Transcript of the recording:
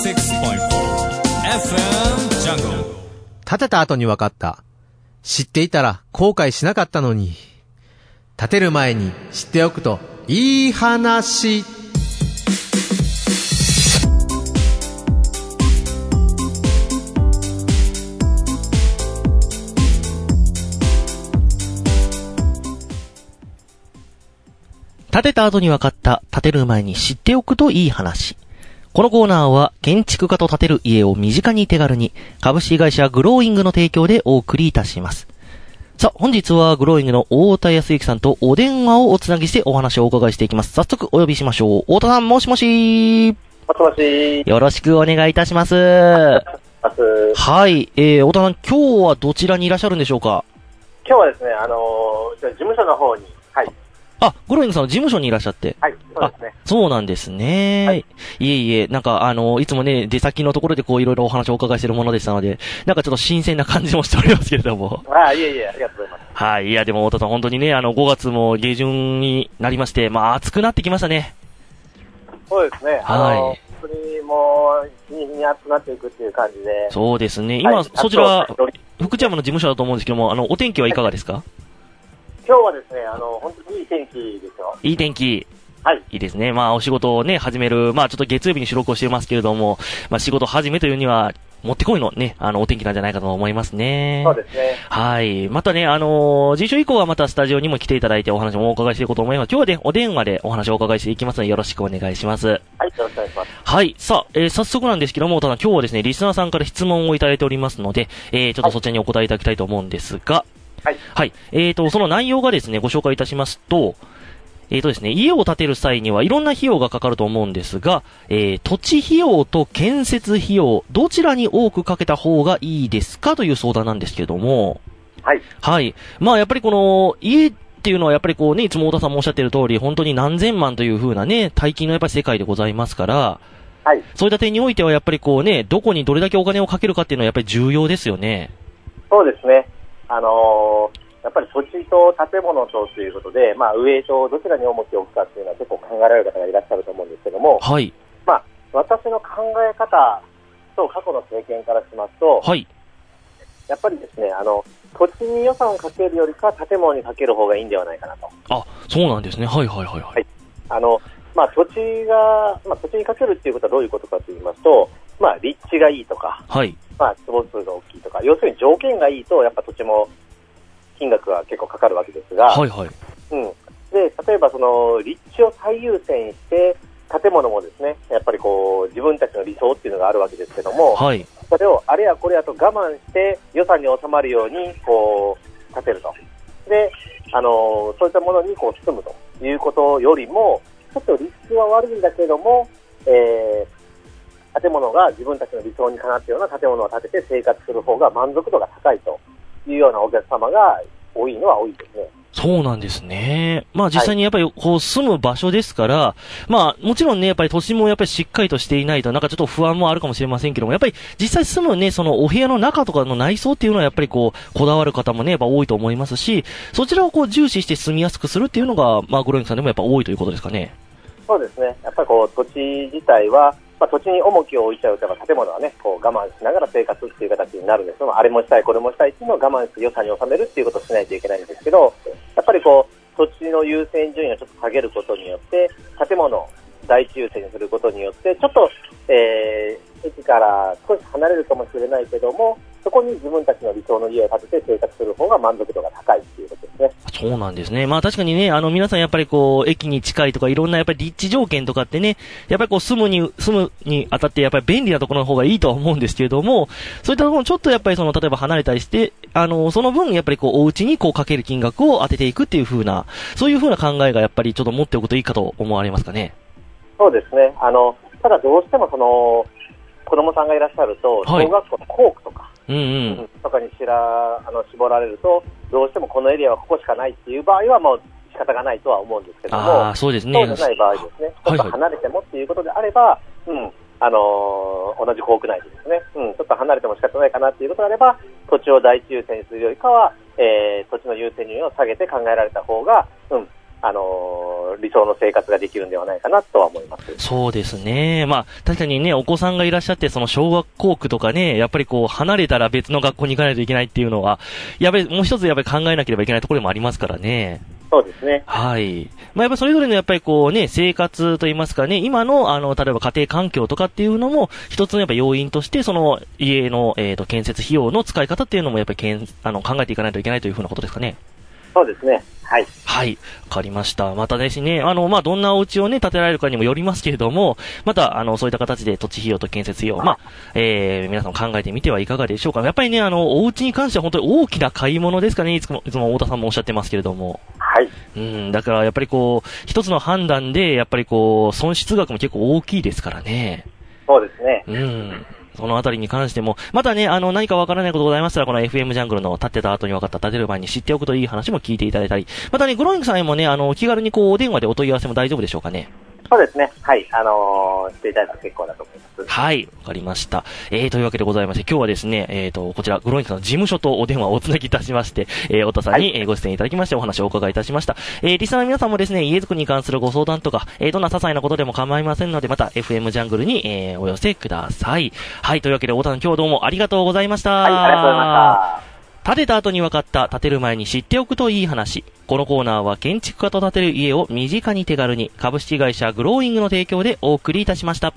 FM Jungle 建てた後に分かった。知っていたら後悔しなかったのに。建てる前に知っておくといい話。建てた後に分かった、建てる前に知っておくといい話。このコーナーは、建築家と建てる家を身近に手軽に、株式会社グローイングの提供でお送りいたします。さあ、本日はグローイングの大田康之さんとお電話をおつなぎしてお話をお伺いしていきます。早速お呼びしましょう。大田さん、もしもしもしもしよろしくお願いいたします。はい、えー、大田さん、今日はどちらにいらっしゃるんでしょうか？今日はですね、あのー、事務所の方にあ、ゴロイングさんの事務所にいらっしゃって。はい、そうですね。そうなんですね。はい、いえいえ、なんかあの、いつもね、出先のところでこういろいろお話をお伺いしているものでしたので、なんかちょっと新鮮な感じもしておりますけれども。ああ、いえいえ、ありがとうございます。はい、いやでも太田さん本当にね、あの、5月も下旬になりまして、まあ暑くなってきましたね。そうですね。はい。本当にもう、日に日に暑くなっていくっていう感じで。そうですね。今、はい、そちら、福知山の事務所だと思うんですけども、あの、お天気はいかがですか、はい今日はですね、あの、本当にいい天気ですよ。いい天気。はい。いいですね。まあ、お仕事をね、始める、まあ、ちょっと月曜日に収録をしていますけれども、まあ、仕事始めというには、もってこいのね、あの、お天気なんじゃないかと思いますね。そうですね。はい。またね、あのー、次週以降はまたスタジオにも来ていただいてお話もお伺いしていこうと思います。今日はね、お電話でお話をお伺いしていきますので、よろしくお願いします。はい、よろしくお願いします。はい。さあ、えー、早速なんですけども、ただ今日はですね、リスナーさんから質問をいただいておりますので、えー、ちょっとそちらにお答えいただきたいと思うんですが、はい。はい。えーと、その内容がですね、ご紹介いたしますと、えーとですね、家を建てる際にはいろんな費用がかかると思うんですが、えー、土地費用と建設費用、どちらに多くかけた方がいいですかという相談なんですけれども、はい。はい。まあやっぱりこの、家っていうのはやっぱりこうね、いつも太田さんもおっしゃってる通り、本当に何千万という風なね、大金のやっぱり世界でございますから、はい。そういった点においてはやっぱりこうね、どこにどれだけお金をかけるかっていうのはやっぱり重要ですよね。そうですね。あのーやっぱり土地と建物とということで、まあ、上とどちらに重きを置くかっていうのは結構考えられる方がいらっしゃると思うんですけども、はい。まあ、私の考え方と過去の経験からしますと、はい。やっぱりですね、あの、土地に予算をかけるよりか建物にかける方がいいんではないかなと。あ、そうなんですね。はいはいはい、はい。あの、まあ、土地が、まあ、土地にかけるっていうことはどういうことかと言いますと、まあ、立地がいいとか、はい。まあ、坪数が大とか、要するに条件がいいと、やっぱ土地も金額が結構かかるわけですが、はいはい。うん。で、例えばその、立地を最優先して、建物もですね、やっぱりこう、自分たちの理想っていうのがあるわけですけども、はい。それをあれやこれやと我慢して予算に収まるように、こう、建てると。で、あの、そういったものにこう、進むということよりも、ちょっと立地は悪いんだけれども、えー、建物が自分たちの理想にかなったような建物を建てて生活する方が満足度が高いというようなお客様が多いのは多いですね。そうなんですね。まあ実際にやっぱりこう住む場所ですから、はい、まあもちろんね、やっぱり都心もやっぱりしっかりとしていないと、なんかちょっと不安もあるかもしれませんけども、やっぱり実際住むね、そのお部屋の中とかの内装っていうのはやっぱりこう、こだわる方もね、やっぱ多いと思いますし、そちらをこう重視して住みやすくするっていうのが、まあグロインさんでもやっぱ多いということですかね。そうですね。やっぱりこう、土地自体は、まあ、土地に重きを置いちゃうと、建物はね、こう我慢しながら生活っていう形になるんですけど、あれもしたい、これもしたいっていうのを我慢して予算に収めるっていうことをしないといけないんですけど、やっぱりこう、土地の優先順位をちょっと下げることによって、建物を第一優先にすることによって、ちょっと、えー、駅から少し離れるかもしれないけども、そこに自分たちの理想の家を建てて生活する方が満足度が高いっていうことね。そうなんですね。まあ確かにね、あの皆さんやっぱりこう、駅に近いとかいろんなやっぱり立地条件とかってね、やっぱりこう住むに、住むにあたってやっぱり便利なところの方がいいとは思うんですけれども、そういったところちょっとやっぱりその、例えば離れたりして、あの、その分やっぱりこう、お家にこうかける金額を当てていくっていう風な、そういう風な考えがやっぱりちょっと持っておくといいかと思われますかね。そうですね。あの、ただどうしてもその、子供さんがいらっしゃると、小学校の校区とか、うんうん、とかにしらあの絞られると、どうしてもこのエリアはここしかないっていう場合は、もう仕方がないとは思うんですけども、あそうですね。そうじゃない場合ですね、ちょっと離れてもっていうことであれば、はいはい、うん、あのー、同じ校区内でですね、うん、ちょっと離れても仕方ないかなっていうことであれば、土地を第一優先にするよりかは、えー、土地の優先順位を下げて考えられた方が、うん、あのー理想の生活ができるんではないかなとは思います。そうですね。まあ、確かにね、お子さんがいらっしゃって、その小学校区とかね、やっぱりこう、離れたら別の学校に行かないといけないっていうのは、やっぱりもう一つやっぱり考えなければいけないところもありますからね。そうですね。はい。まあ、やっぱそれぞれのやっぱりこうね、生活といいますかね、今の、あの、例えば家庭環境とかっていうのも、一つのやっぱ要因として、その、家の、えっ、と、建設費用の使い方っていうのもやっぱりけん、あの、考えていかないといけないというふうなことですかね。そうですね。はい。はい。わかりました。またですね、あの、まあ、どんなお家をね、建てられるかにもよりますけれども、また、あの、そういった形で土地費用と建設費用、まあ、えー、皆さん考えてみてはいかがでしょうか。やっぱりね、あの、お家に関しては本当に大きな買い物ですかね、いつも、いつも太田さんもおっしゃってますけれども。はい。うん、だからやっぱりこう、一つの判断で、やっぱりこう、損失額も結構大きいですからね。そうですね。うん。そのあたりに関しても、またね、あの、何かわからないことございましたら、この FM ジャングルの立ってた後に分かった立てる前に知っておくといい話も聞いていただいたり、またね、グロイングさんへもね、あの、気軽にこう、お電話でお問い合わせも大丈夫でしょうかね。そうですね。はい。あのーしていただいたら結構だと思います。はい、わかりました。えー、というわけでございまして、今日はですね、えーと、こちら、グローイングさんの事務所とお電話をおつなぎいたしまして、えー、太田さんに、えーご出演いただきましてお話をお伺いいたしました。えー、リスナーの皆さんもですね、家づくりに関するご相談とか、えー、どんな些細なことでも構いませんので、また FM ジャングルに、えー、お寄せください。はい、というわけで、太田さん今日はどうもありがとうございました。はい、ありがとうございました。建てた後に分かった建てる前に知っておくといい話。このコーナーは建築家と建てる家を身近に手軽に株式会社グローイングの提供でお送りいたしました。